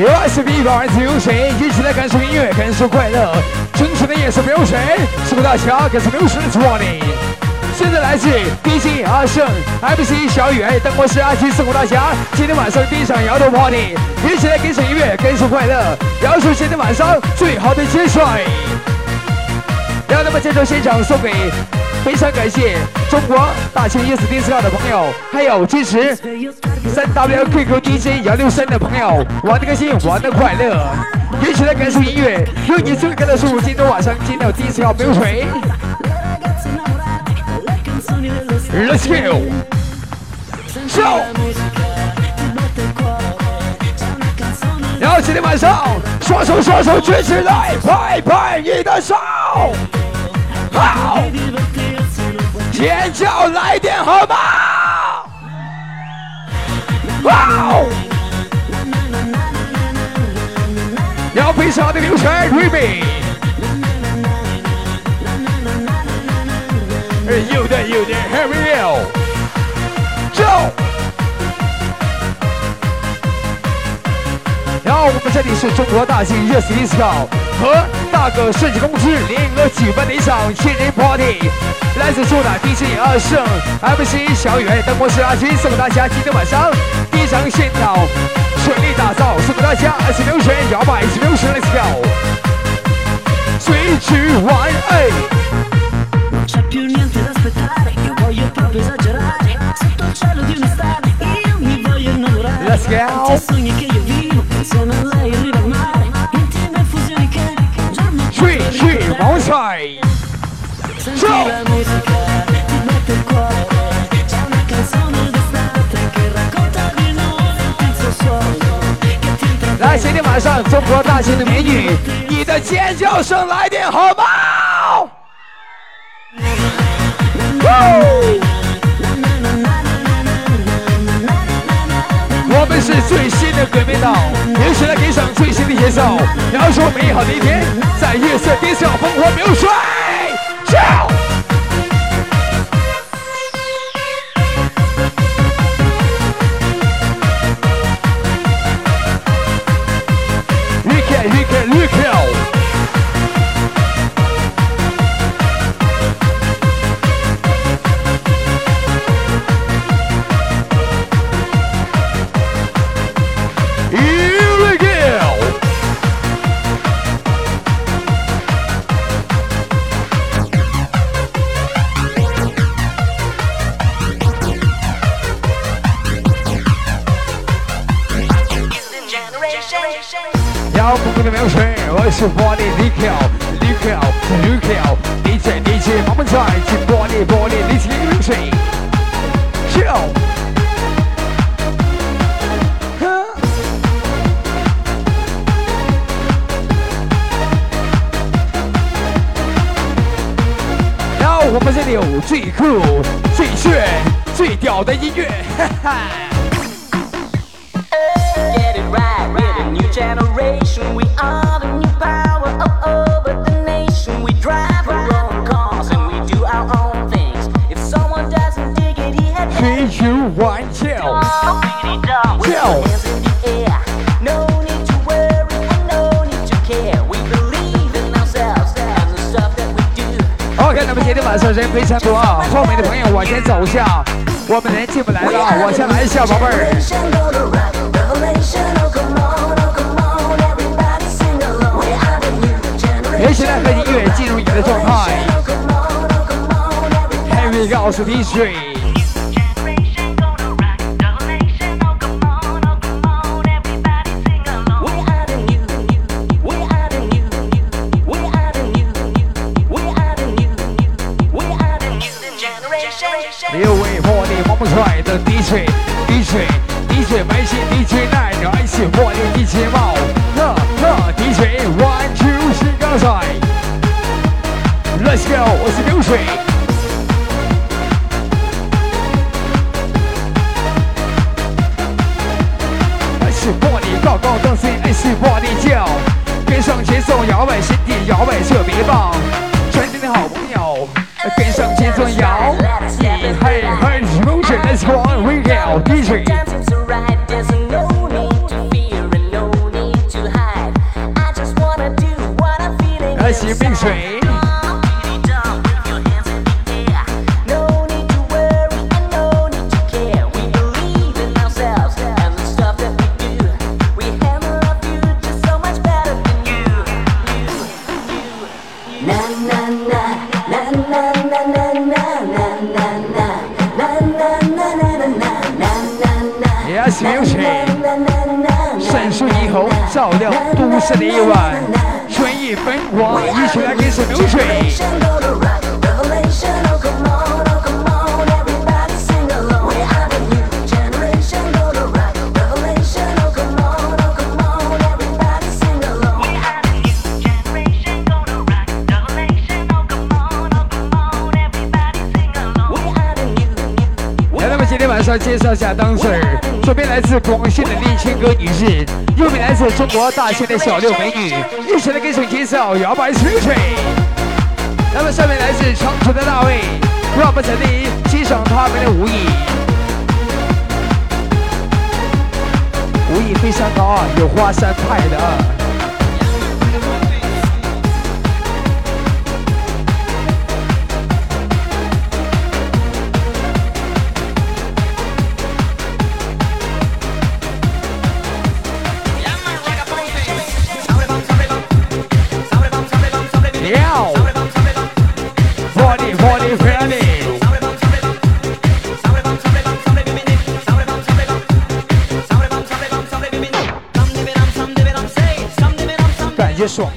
又是比方自由谁，一起来感受音乐，感受快乐。纯纯的夜色飙升，祝福大家感受流逝的祝福你。现在来自 DJ 阿胜，MC 小雨，灯光师阿七，送给大家今天晚上第一场摇头 party，一起来感受音乐，感受快乐，摇出今天晚上最好的节水。让他们这首现场送给。非常感谢中国大庆 yes 电视号的朋友，还有支持三 W QQ DJ 幺六三的朋友，玩的开心，玩的快乐，一起来感受音乐，用你最快的速度，今天晚上听到第一次号流水，Let's go，走，然后今天晚上双手双手举起来，拍拍你的手，好。尖叫来电好吗？哇哦！要非常的流水，Ruby。有的有的这里是中国大型热 s disco 和大哥设计公司联合举办的一场千人 party，来自苏打 DJ 二胜 MC 小雨灯光师阿金送给大家今天晚上第一场现场全力打造，送给大家二十六选摇摆，二十六选 Let's go，随去玩哎。Let's go。是王帅来，今天晚上中国大型的美女，你的尖叫声来点好吗？到，也，一起来给赏最新的节奏，描述美好的一天，在夜色低下烽火流水，茉莉萌萌帅的 DJ，DJ，DJ 白心 DJ 奈着爱心茉莉 DJ 帽，呵呵 DJ One Two 新高帅，Let's go，我是流水，爱心茉莉高高登山，爱心茉莉叫，跟上节奏摇摆身体摇摆特别棒，全体的好朋友跟上节奏摇。Hey, hey, It's one real DJ. As you mix. 亮都市的夜晚，春意风华，一起来感受流水。介绍下当事儿，左边来自广西的年轻歌女士，是中国大庆的小六美女，一起来给手介绍摇摆水水。那么下面来自长春的大卫，让我们在这里欣赏他们的舞艺。舞艺非常高啊，有花山派的。啊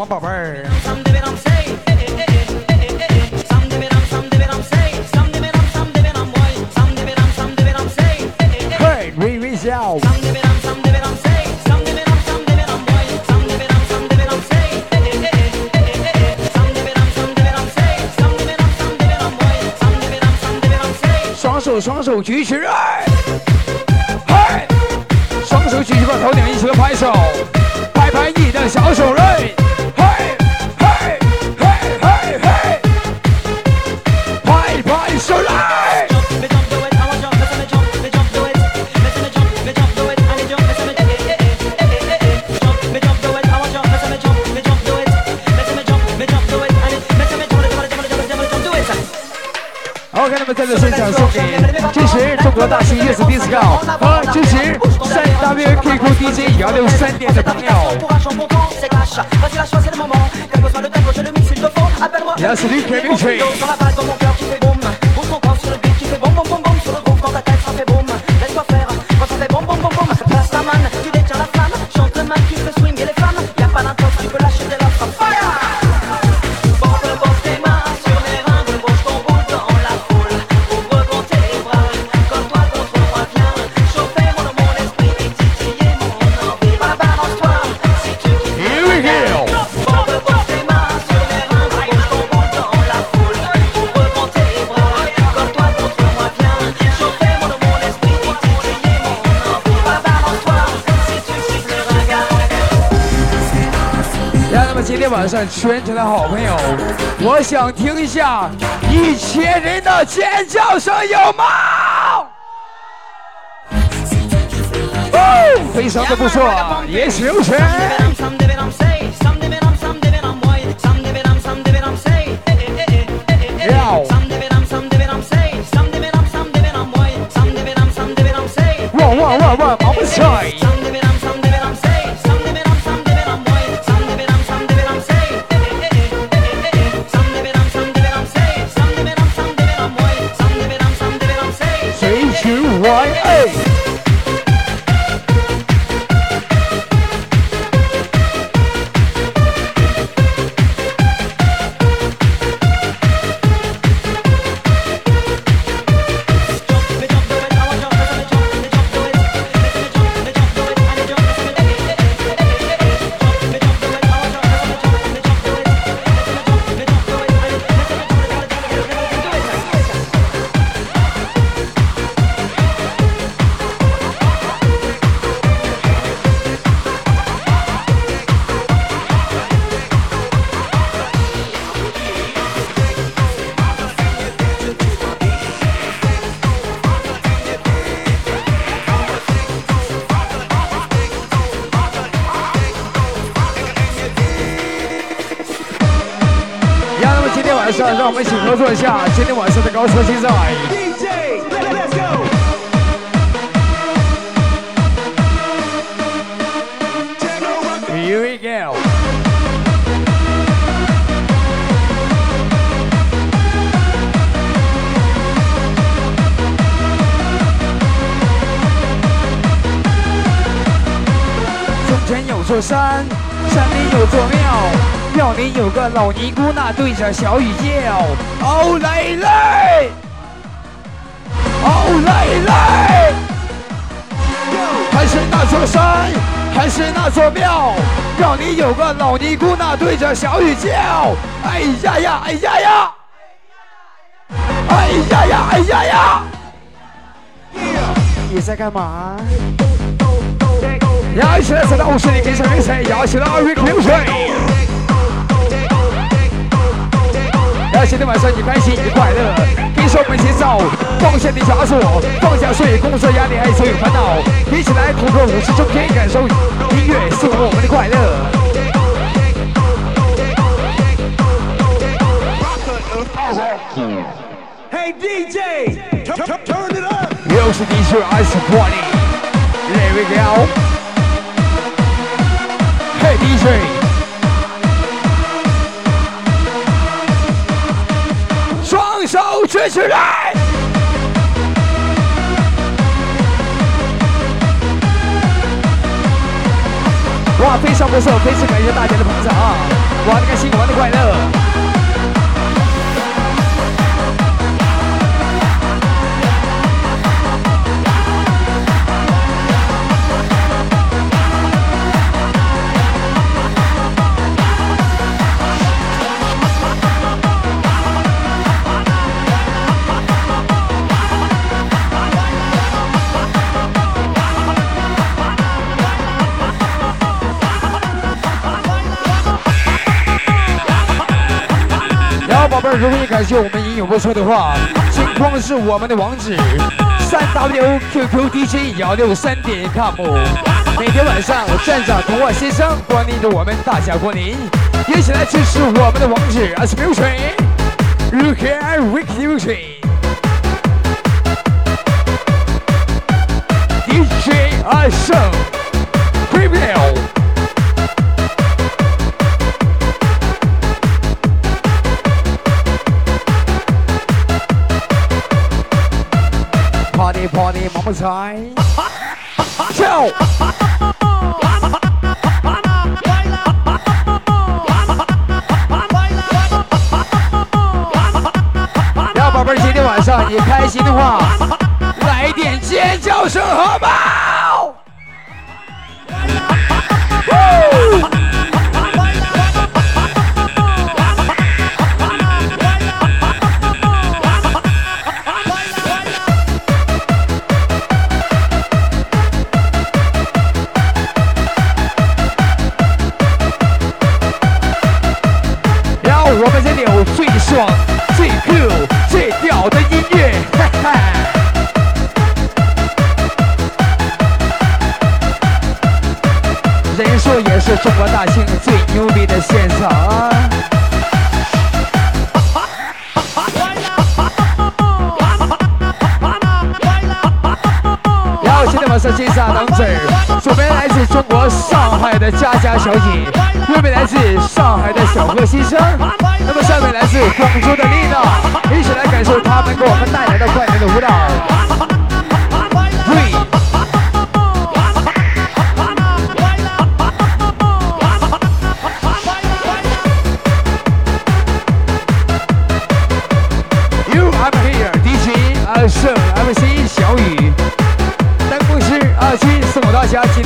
宝贝儿？嘿，微微笑。双手双手举起来，嘿，双手举起把头顶，一起拍手，avec les gros DJ, regardez Pour un c'est cash. Vas-y, c'est le moment. T'as besoin de je le il te faut. Appelle-moi. Dans la balle, dans mon cœur qui fait boum. Sur le beat qui fait boum, boum, boum, boum. 晚上全场的好朋友，我想听一下一千人的尖叫声，有吗？哦，非常的不错，也许有对着小雨叫。哦累累，哦累累，还是那座山，还是那座庙，庙里有个老尼姑，那对着小雨叫。哎呀呀，哎呀呀，哎呀呀，哎呀呀，你在干嘛？摇起来，在舞池里跟上比赛，摇起来，二位流水。要今天晚上你开心你快乐，跟上我们节奏，放下你枷锁，放下所有工作压力还有所有烦恼，一起来通过舞池中间感受音乐送我们的快乐。Hey DJ, turn it up. 又是 DJ Ice Party，There we go. DJ，继续来！哇，非常不错，非常感谢大家的捧场啊！玩的开心，玩的快乐。如果你感谢我们音友播出的话，请光是我们的网址：三 w qq dj 幺六三点 com。每天晚上，站长童话先生光临着我们大驾光临，一起来支持我们的网址，as music，you can w e k music，DJ 阿胜，preview。Party，Party，毛毛菜，跳！要宝贝儿，今天晚上你开心的话，来点尖叫声好吗？是中国大庆最牛逼的现场啊！然后今天我是金沙等子儿，左边来自中国上海的佳佳小姐，右边来自上海的小贺先生。那么下面来自广州的丽娜，一起来感受他们给我们带来的快乐的舞蹈。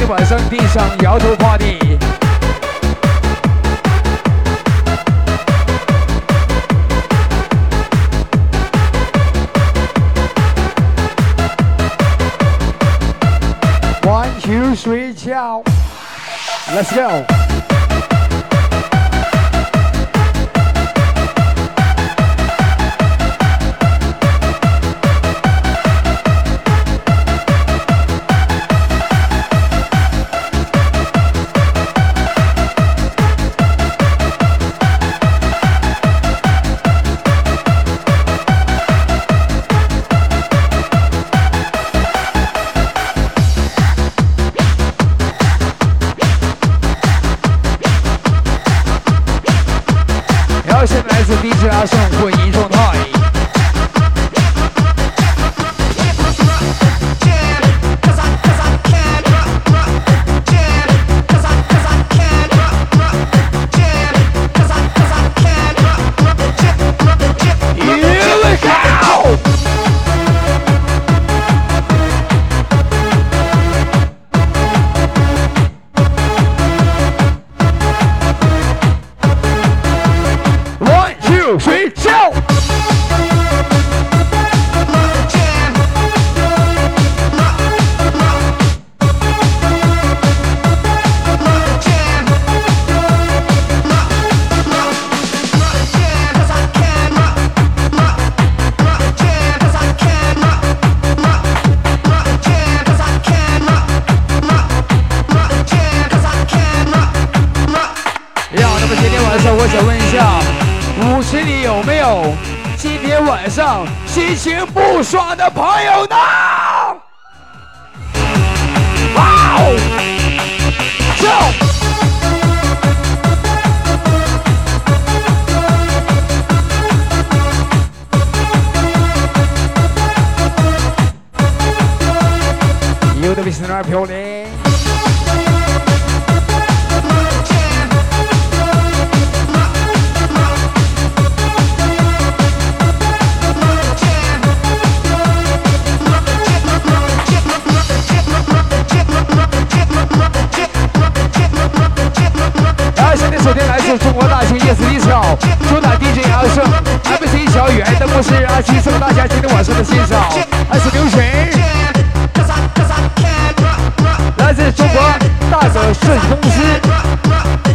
大家今天晚上地上摇头晃地。One。two, three, go Let's go. 大泽设计公司，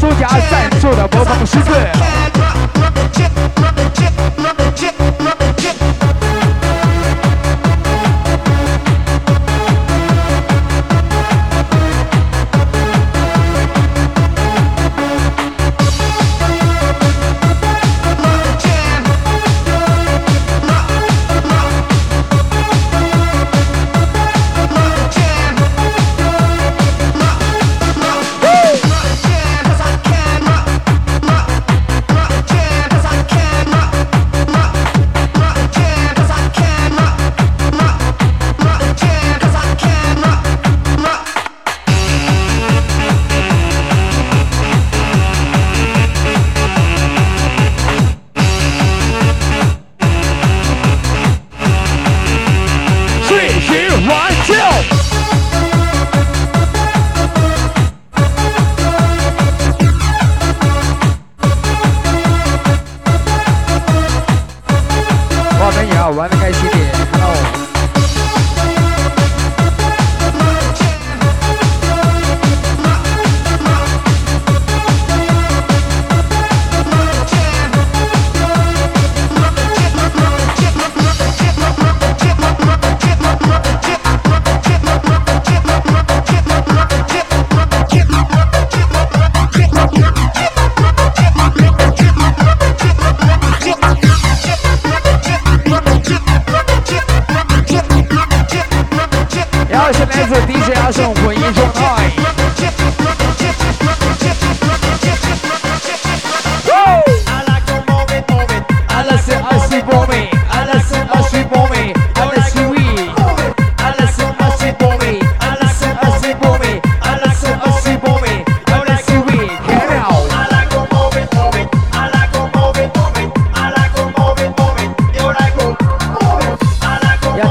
独家赞助的播放时刻。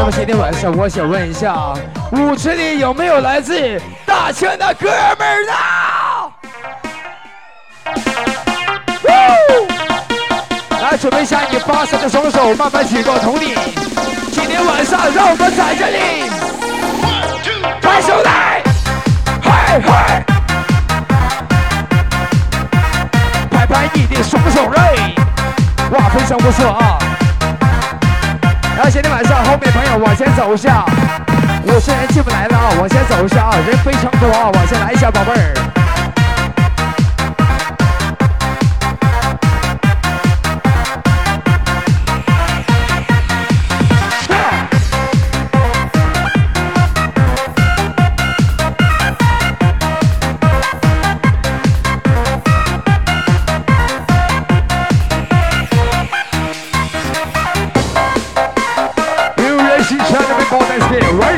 那么今天晚上我想问一下，舞池里有没有来自大庆的哥们儿呢？来，准备一下你发财的双手，慢慢举过头顶。今天晚上，让我们在这里，拍手来，嗨嗨，拍拍你的双手嘞！哇，非常不错啊！然后今天晚上后面朋友往前走一下，有些人进不来了啊，往前走一下啊，人非常多啊，往前来一下，宝贝儿。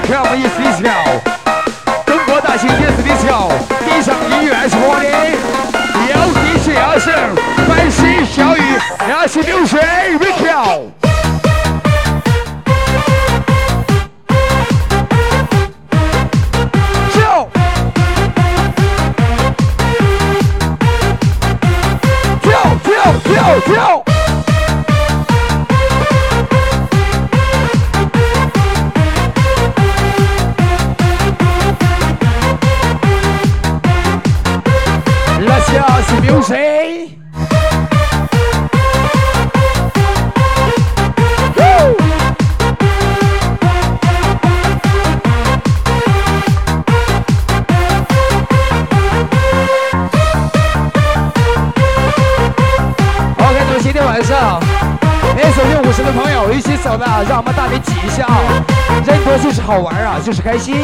晚上就是开心，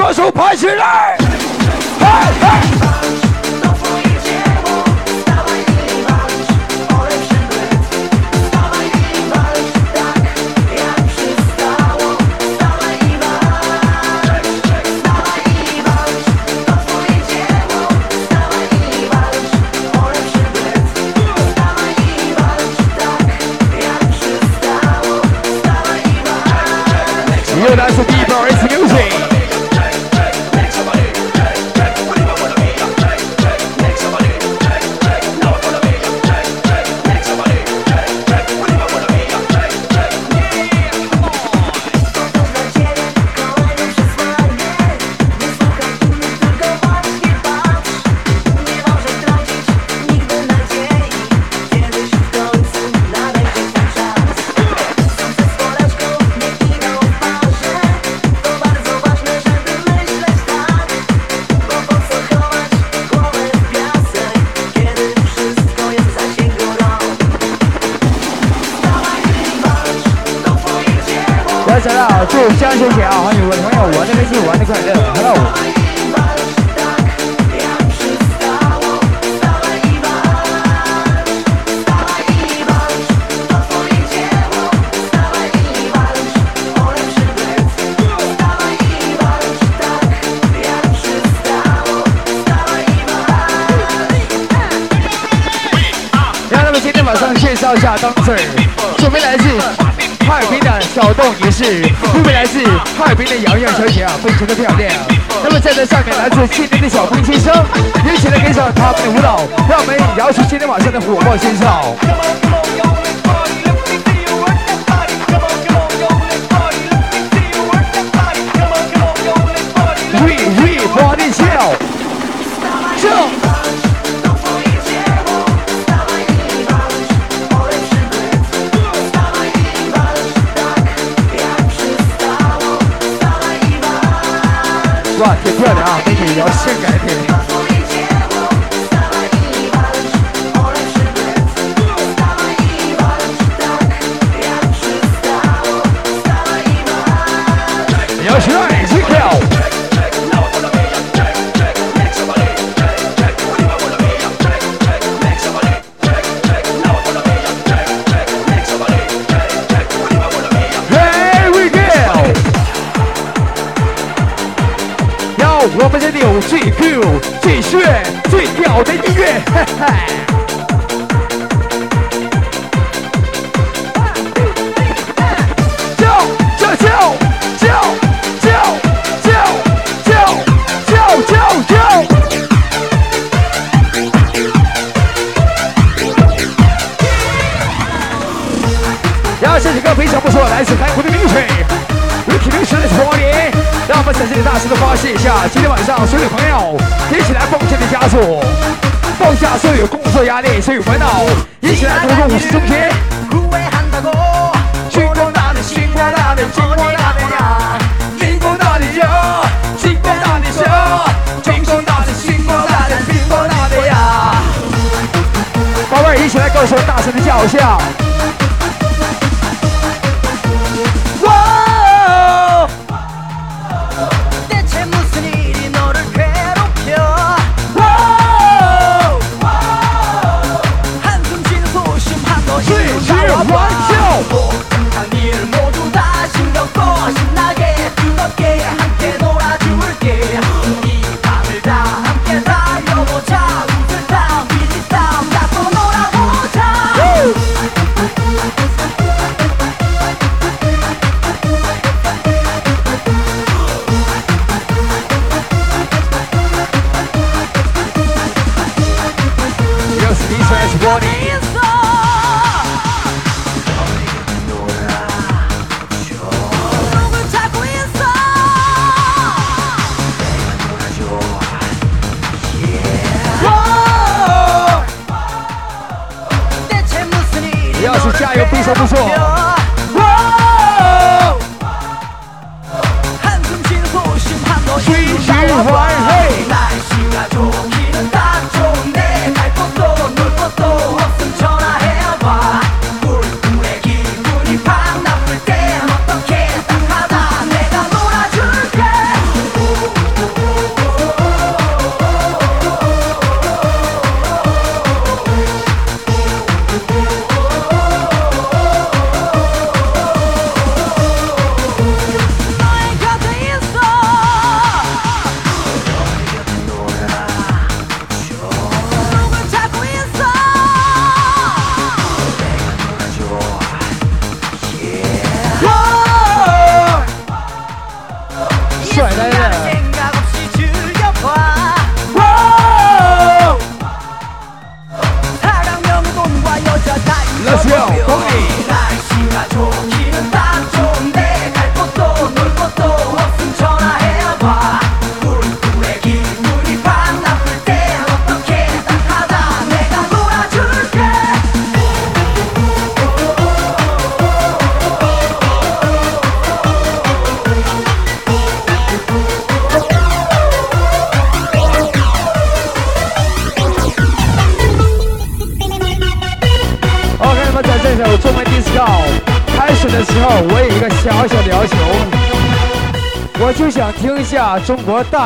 双手拍起来。আছে 哇挺漂亮啊美女，聊要性感一点。我的音乐，嘿嘿。有工作压力、谁有烦恼，一起来度过五十中天。星光大的星光大的星光大的呀，星光大的呀，星光大的呀，星光大的星光大的星光大的呀，宝贝儿，一起来告诉我大声的叫一下。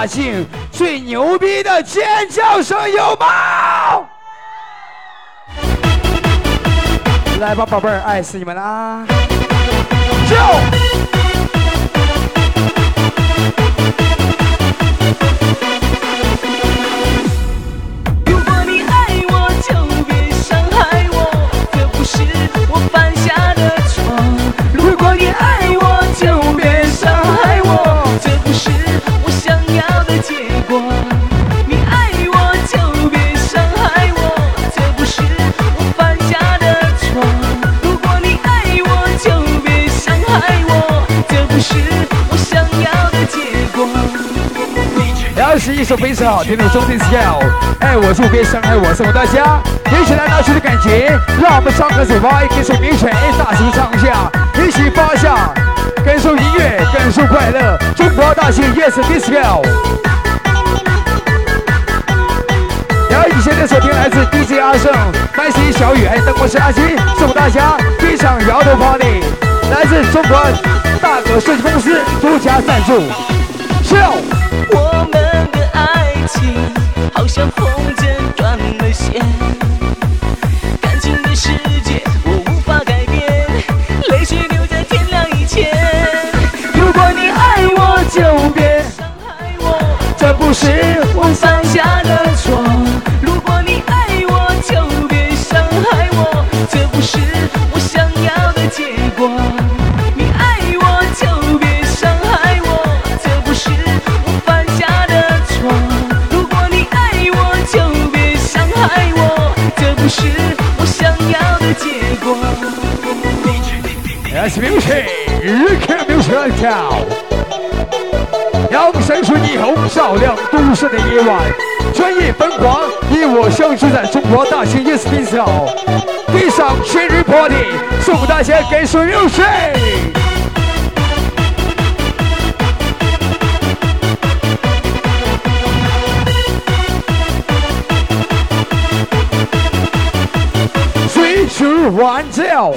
庆最牛逼的尖叫声有吗？来吧，宝贝儿，爱死你们啦！非常好听的中低 scale，爱我就别伤害我，送给大家，一起来拿出的感觉，让我们张开嘴巴，跟随名水大声唱一下，一起发下，感受音乐，感受快乐，中国大庆 Yes Disco。然后你现在收听来自 DJ 阿胜、麦西小雨，还有灯光师阿金，送给大家一场摇头 party，来自中国大哥设计公司独家赞助，情。好像风筝断了线，感情的世界我无法改变，泪水留在天亮以前。如果你爱我，就别伤害我，这不是 Dance music, rock music 跳。阳闪烁霓虹，照亮都市的夜晚。专业疯狂，你我相聚在中国大型 Yes Pizza。地上生日 party，祝福大家感受 music。随时玩叫。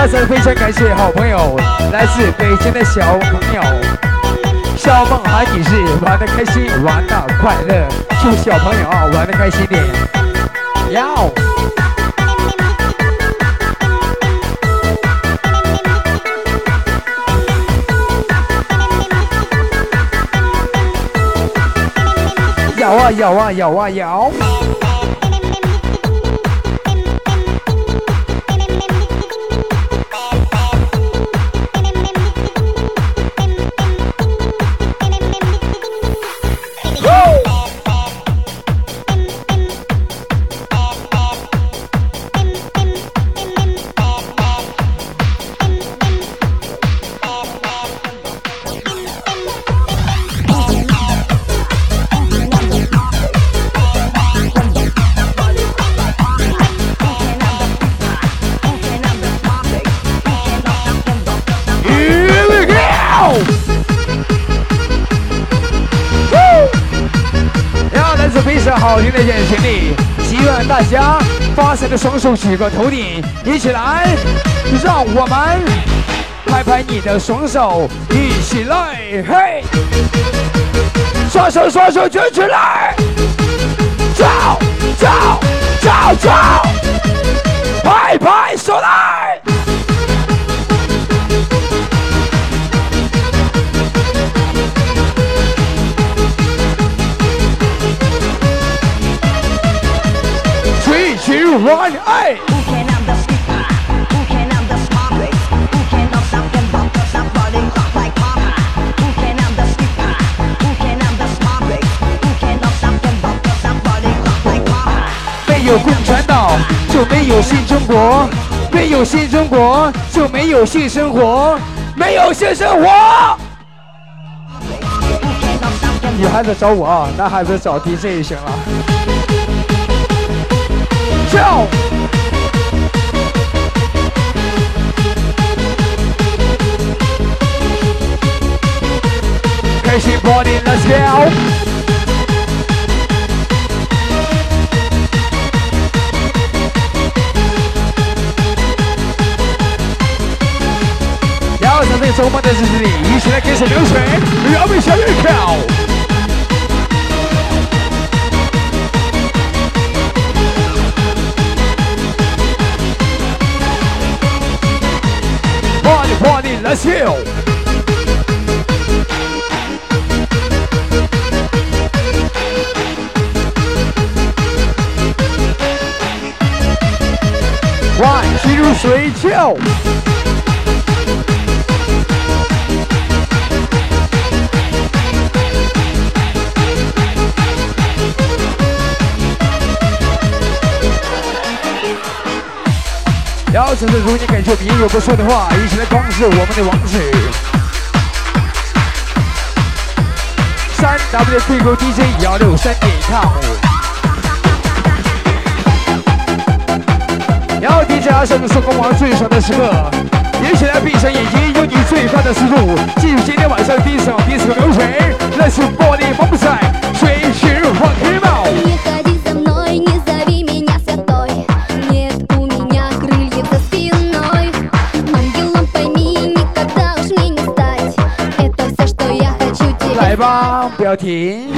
要再非常感谢好朋友，来自北京的小朋友，小梦涵女士玩的开心，玩的快乐，祝小朋友啊玩的开心点，要。摇啊摇啊摇啊摇。的双手举过头顶，一起来，让我们拍拍你的双手，一起来，嘿，双手双手举起来，走走走走，拍拍手来。One A。没有共产党就没有新中国，没有新中国就没有性生活，没有性生活。女孩子找我啊，男孩子找 DJ 就行了。跳！开心 party，let's go！要在这周末的日子里，一起来感受流水，让我 Let's heal. One, two, three, chill. 真的如你感觉别有不错的话，一起来光是我们的王子。三 W Q Q D J 幺六三点 com。要 DJ 阿生是光芒最爽的时刻，一起来闭上眼睛，用你最快的速度进入今天晚上第一场第一场流水，那是玻璃风赛，不要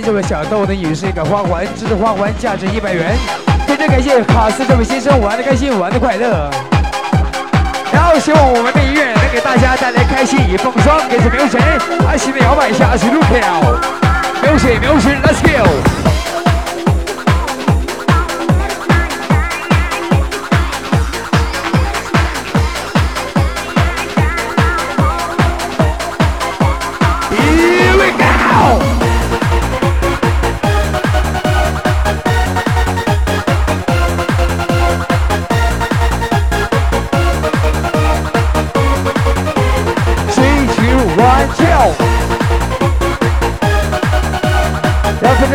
这位小豆的女士一个花环，这支花环价值一百元。非常感谢卡斯这位先生玩的开心，玩的快乐。然后希望我们的音乐能给大家带来开心与风霜。给这 music，爱心的摇摆一下去 look out，music，music，let's go。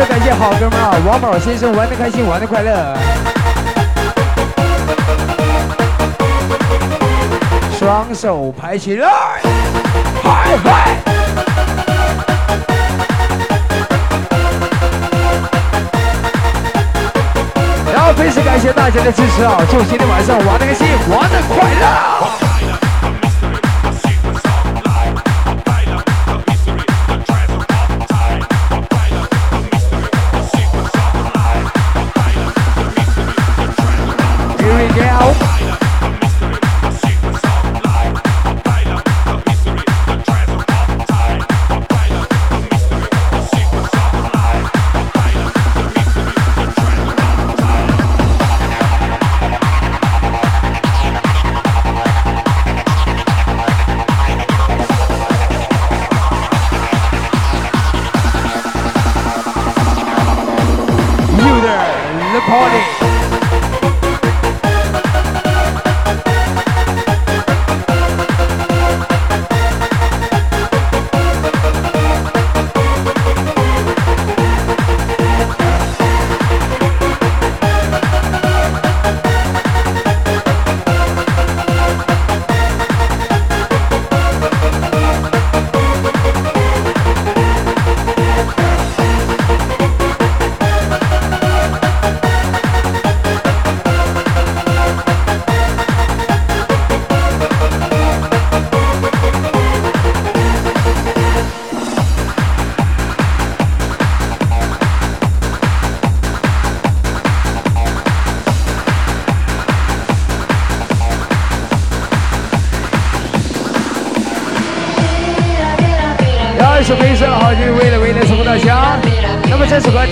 感谢好哥们儿，王宝先生玩的开心，玩的快乐，双手拍起来，嗨嗨！然后非常感谢大家的支持啊！祝今天晚上玩的开心，玩的快乐。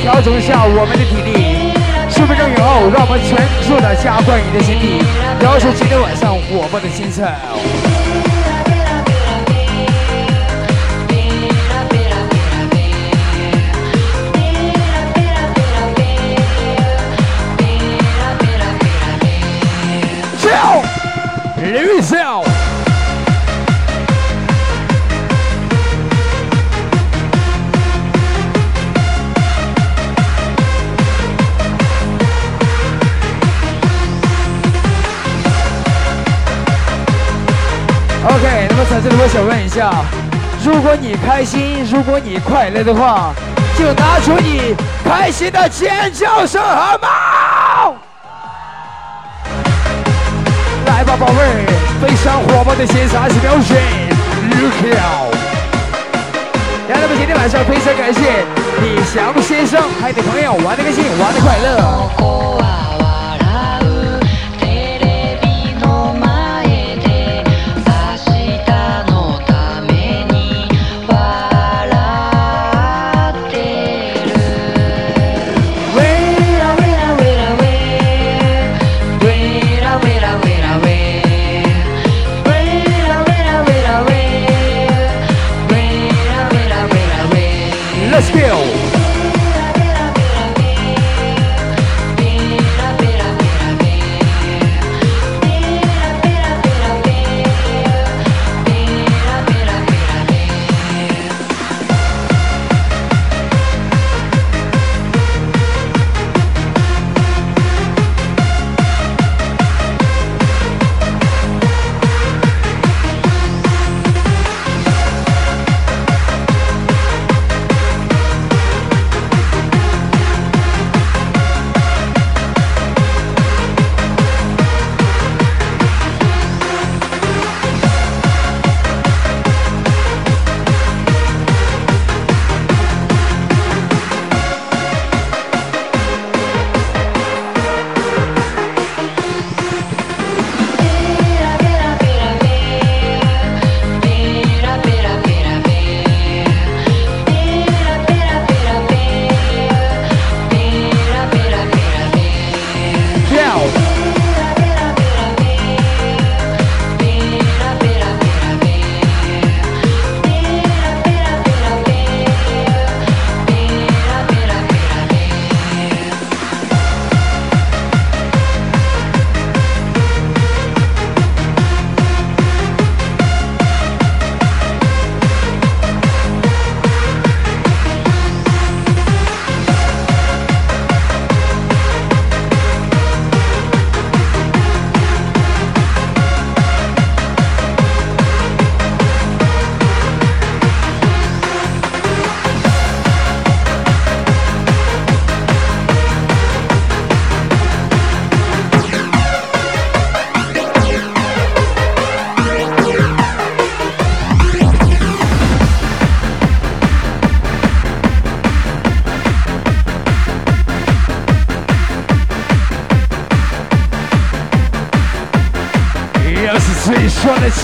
调整一下我们的体力，十分钟以后，让我们全速的加快你的心率，表示今天晚上火爆的精彩。在这里我想问一下，如果你开心，如果你快乐的话，就拿出你开心的尖叫声好吗？来吧，宝贝儿，非常火爆的线上是表示，Look out！让咱们今天晚上非常感谢李翔先生，还有你朋友玩的开心，玩的快乐。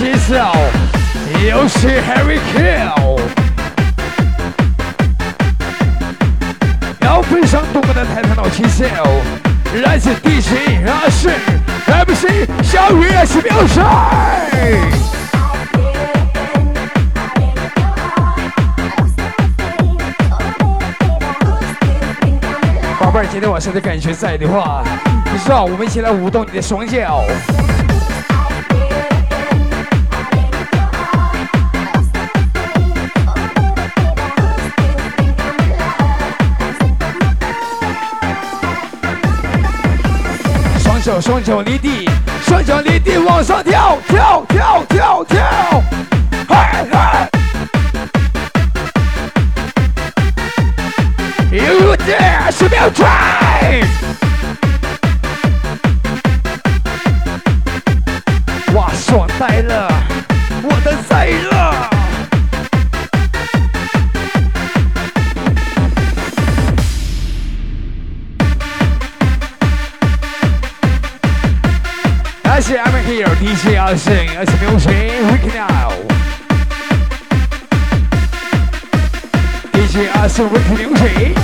起手，又是 Harry Kill，要非常动感的泰坦岛起手，来自 DJ 阿信，MC 小雨是表示。宝贝儿，今天晚上的感觉在的话，你知道，我们一起来舞动你的双脚。双脚离地，双脚离地往上跳，跳跳跳跳，嘿嘿！You dare，十秒 try，哇，爽呆了，enthusiasm as the music we now. DJ Austin with music.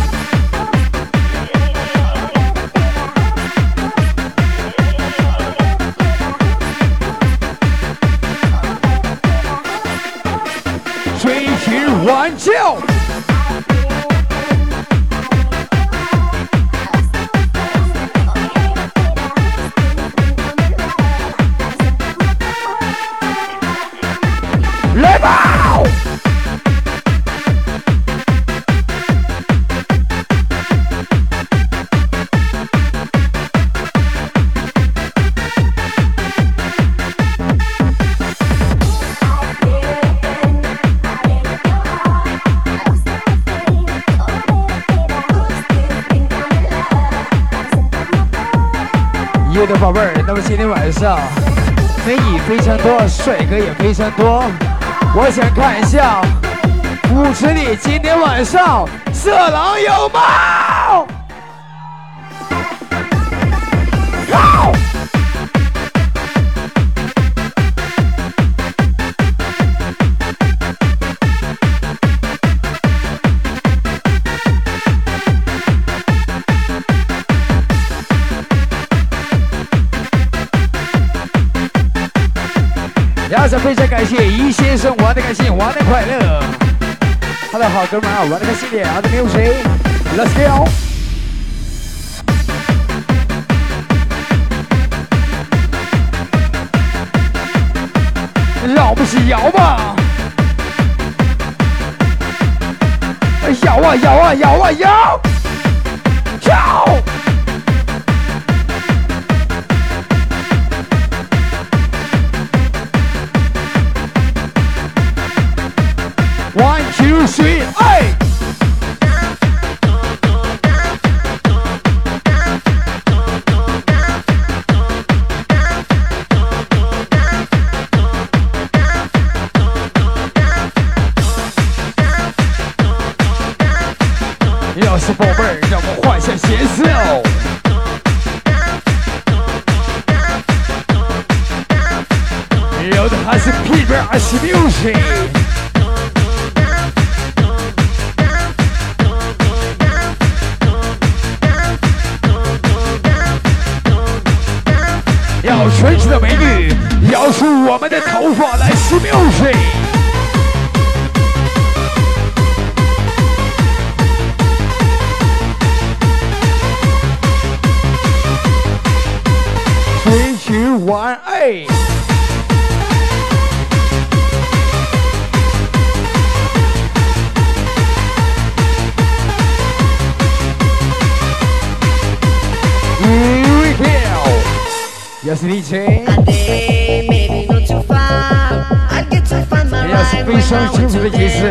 帅哥也非常多。我想看一下舞池里今天晚上色狼有吗？非常感谢一先生玩的开心，玩的快乐。他的好哥们啊，玩的开心点，啊，这边有谁？Let's go！绕不起摇吧！摇啊摇啊摇啊摇！是非常清楚的节奏。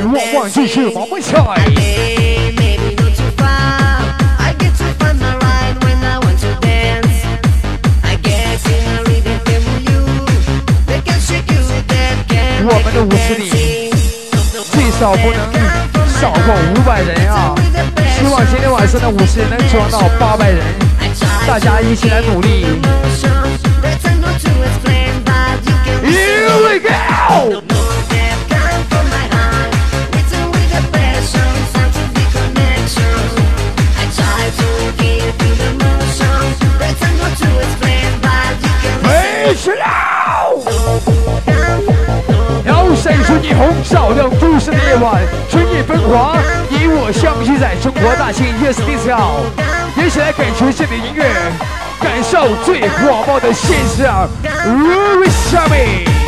我忘记去毛毛菜。我们的舞池里最少不能。少过五百人啊！希望今天晚上的舞池能装到八百人，大家一起来努力。Here we go！飞起来！闪烁霓虹，照亮都市的夜晚，春夜风华，你我相聚在中国大庆 Yes Disco，一起来感受这里的音乐感受最火爆的现象 rui shawmi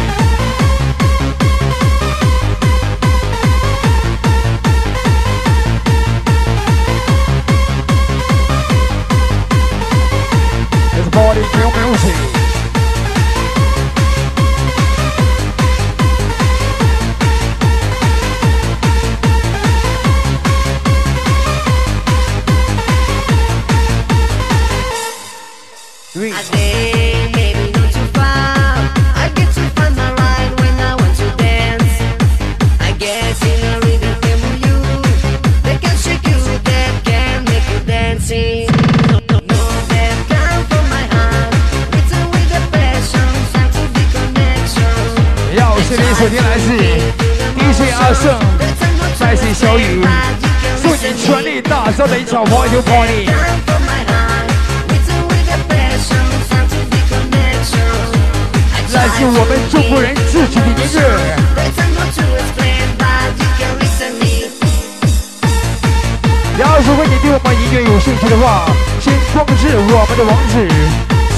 的话，先关注我们的网址：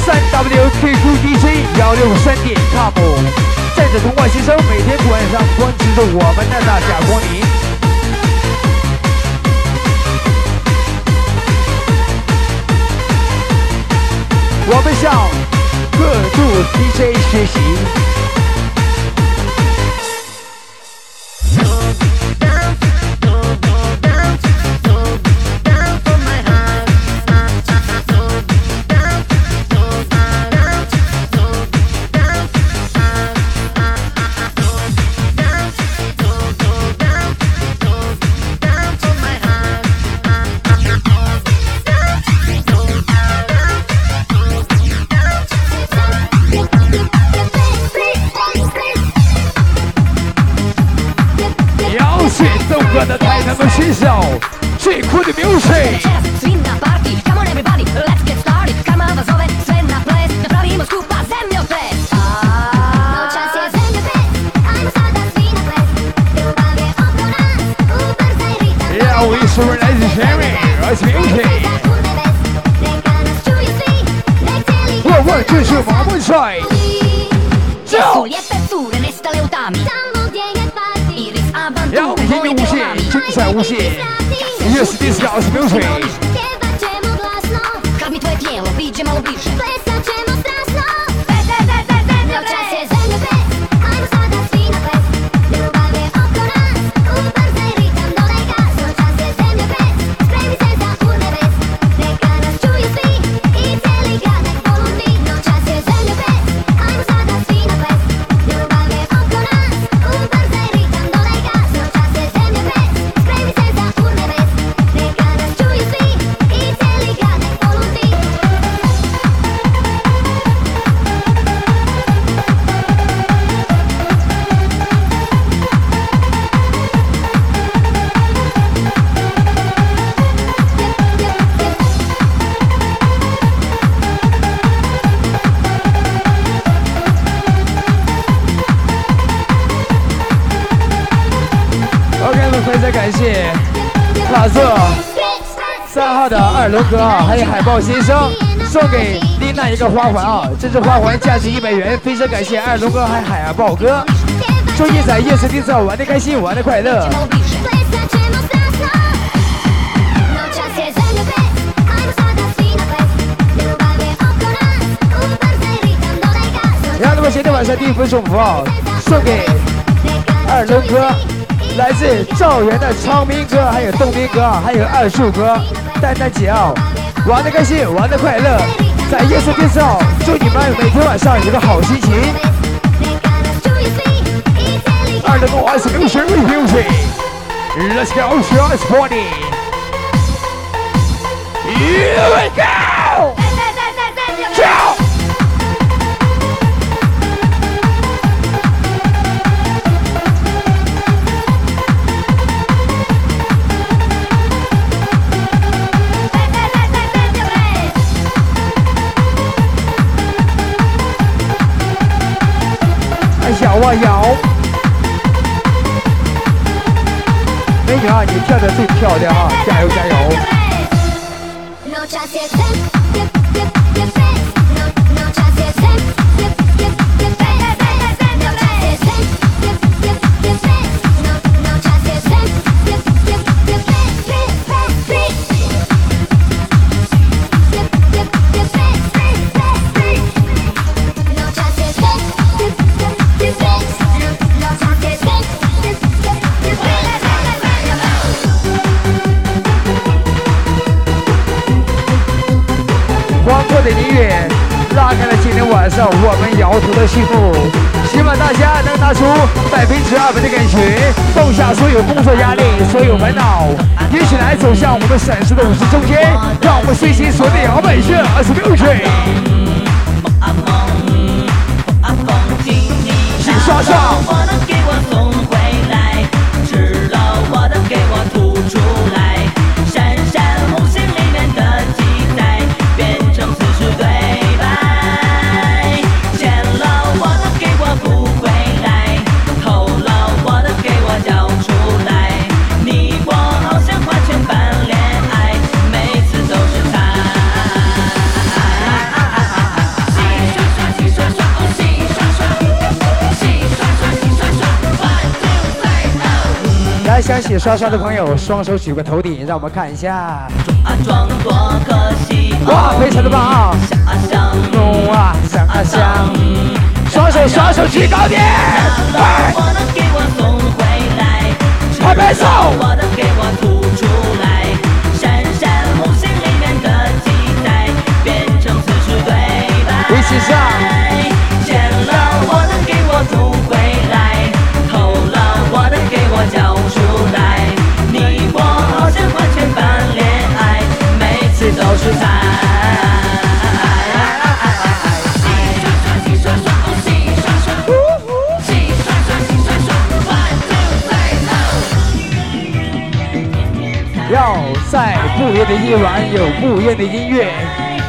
三 W Q Q D J 幺六三点 com。带着东莞先生每天晚上关注着我们的大驾光临，我们向各路 DJ 学习。二龙哥啊，还有海豹先生送给丽娜一个花环啊，这只花环价值一百元，非常感谢二龙哥还有海豹哥，祝你在夜市地上玩的开心，玩的快乐。然后，那么今天晚上第一份祝福啊，送给二龙哥。来自赵源的昌明哥，还有东明哥，还有二树哥、丹丹姐啊，玩的开心，玩的快乐，在夜色电视上，祝你们每天晚上有个好心情。二零五二十六十 music，Let's go, let's party. Here we go. 摇啊摇，美女啊，你跳的最漂亮啊，加油加油！今天晚上我们摇头的幸福，希望大家能拿出百分之二百的感情，放下所有工作压力、所有烦恼，一起来走向我们闪烁的舞池中间，让我们随心所欲摇摆着，Let's music，请刷上。想洗刷刷的朋友，双手举过头顶，让我们看一下。哇，非常的棒啊！哇，香啊想！双手双手举高点！拍拍手！一起上！在要在不一样的夜晚，有不一样的音乐，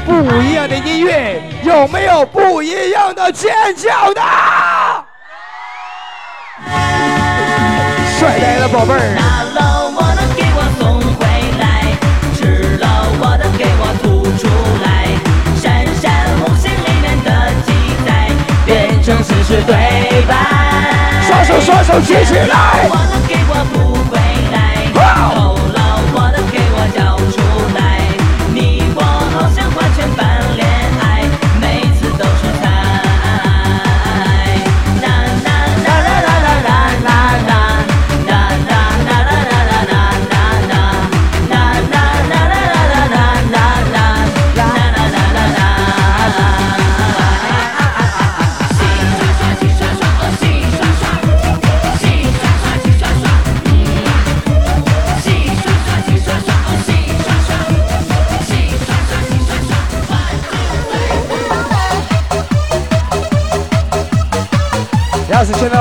不一样的音乐，有没有不一样的尖叫呢？帅呆了，宝贝。手举起来。我能给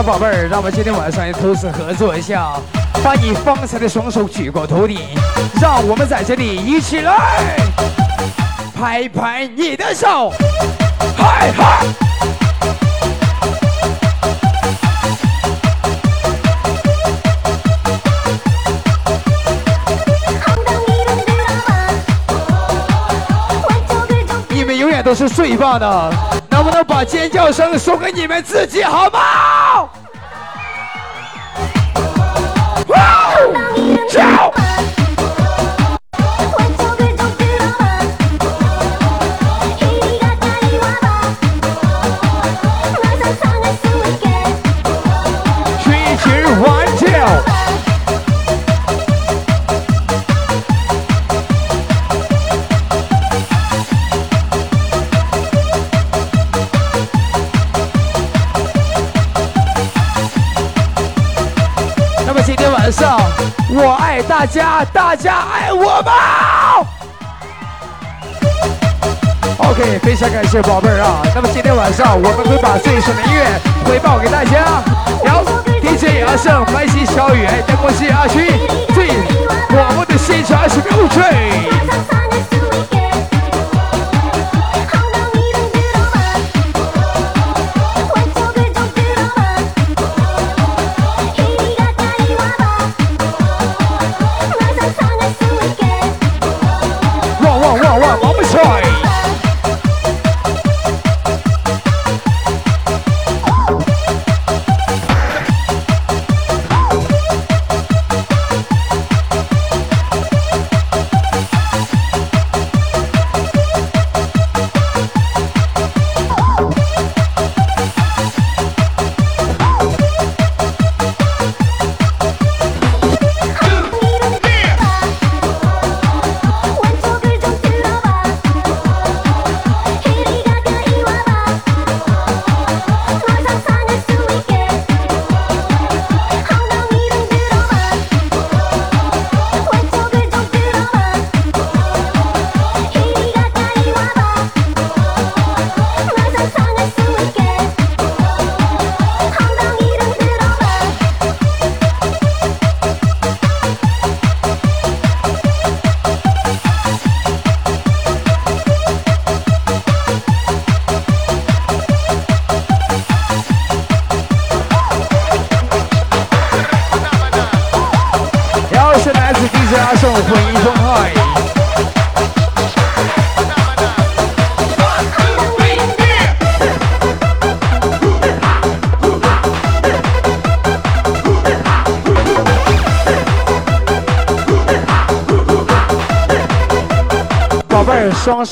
宝贝儿，让我们今天晚上也同时合作一下，把你方才的双手举过头顶，让我们在这里一起来拍拍你的手，嗨嗨！你们永远都是最棒的，能不能把尖叫声送给你们自己好吗？叫家，大家爱我吗？OK，非常感谢宝贝儿啊。那么今天晚上，我们会把最爽的音乐回报给大家。然后 DJ 阿胜、麦西、小雨、灯光师阿勋，最我们的现场是标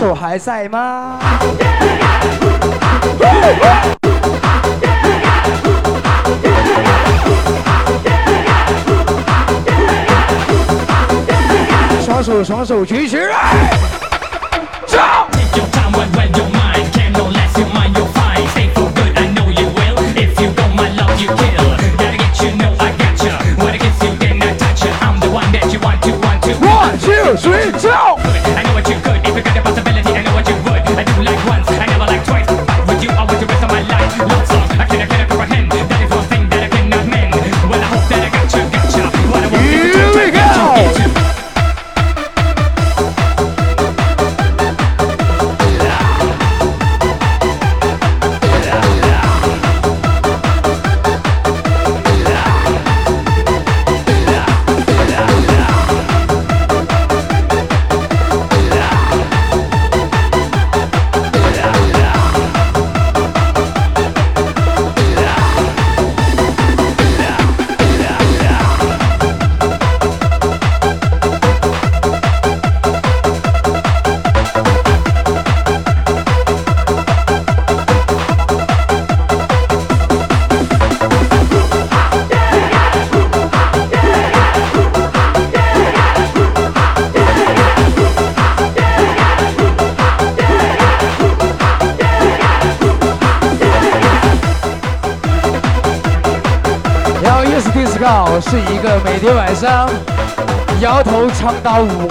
手还在吗？双手双手举起来，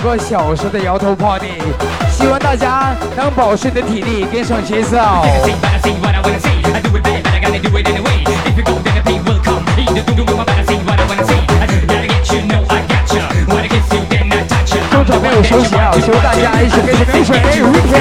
个小时的摇头 party，希望大家能保持你的体力，跟上节奏。中场没有休息啊，希望大家一起跟着跟水一起跳。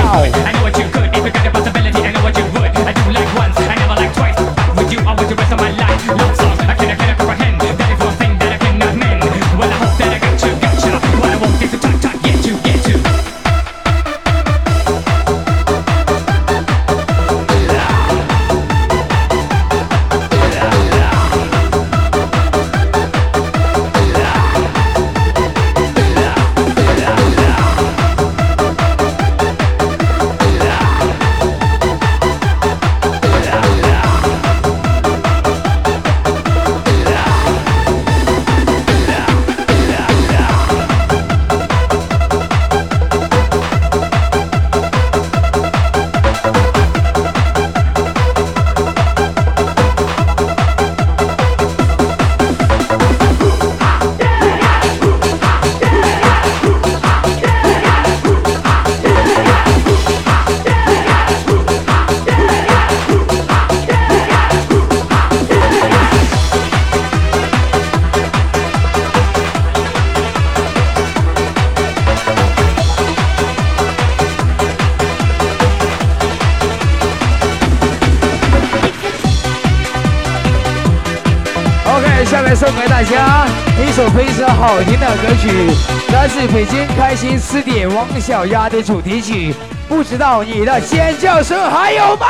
北京开心词典王小丫的主题曲。不知道你的尖叫声还有吗？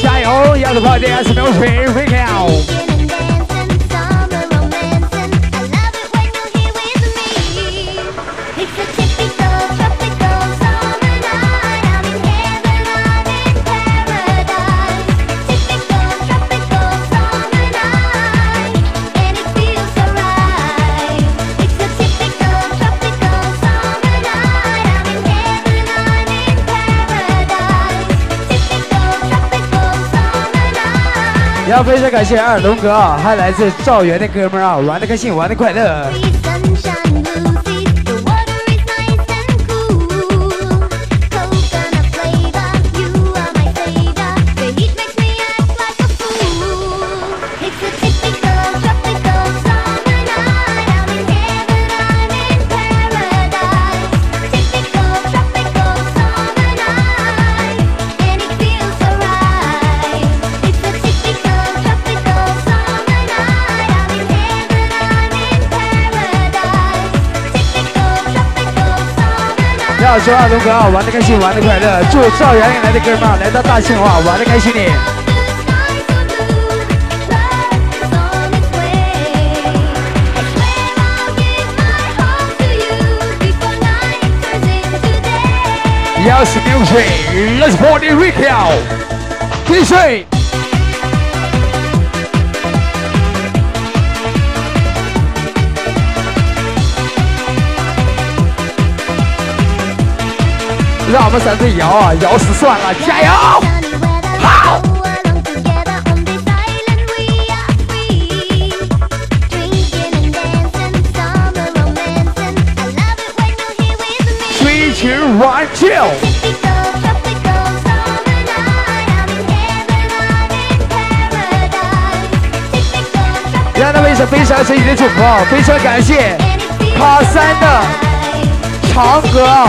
加油，丫头炮的 S 秒水 recount。It's 要非常感谢二龙哥啊，还来自赵源的哥们儿啊，玩的开心，玩的快乐。Summer night. 要说二龙哥啊，玩的开心，玩的快乐。祝赵阳来的哥们来到大庆话，玩的开心点。Yes, music, let's party recount. DJ. 让我们三队摇啊，摇死算了，加油！好。Three, two, one. Tropical 让他们一首非常神奇的主播，非常感谢卡三的长歌啊，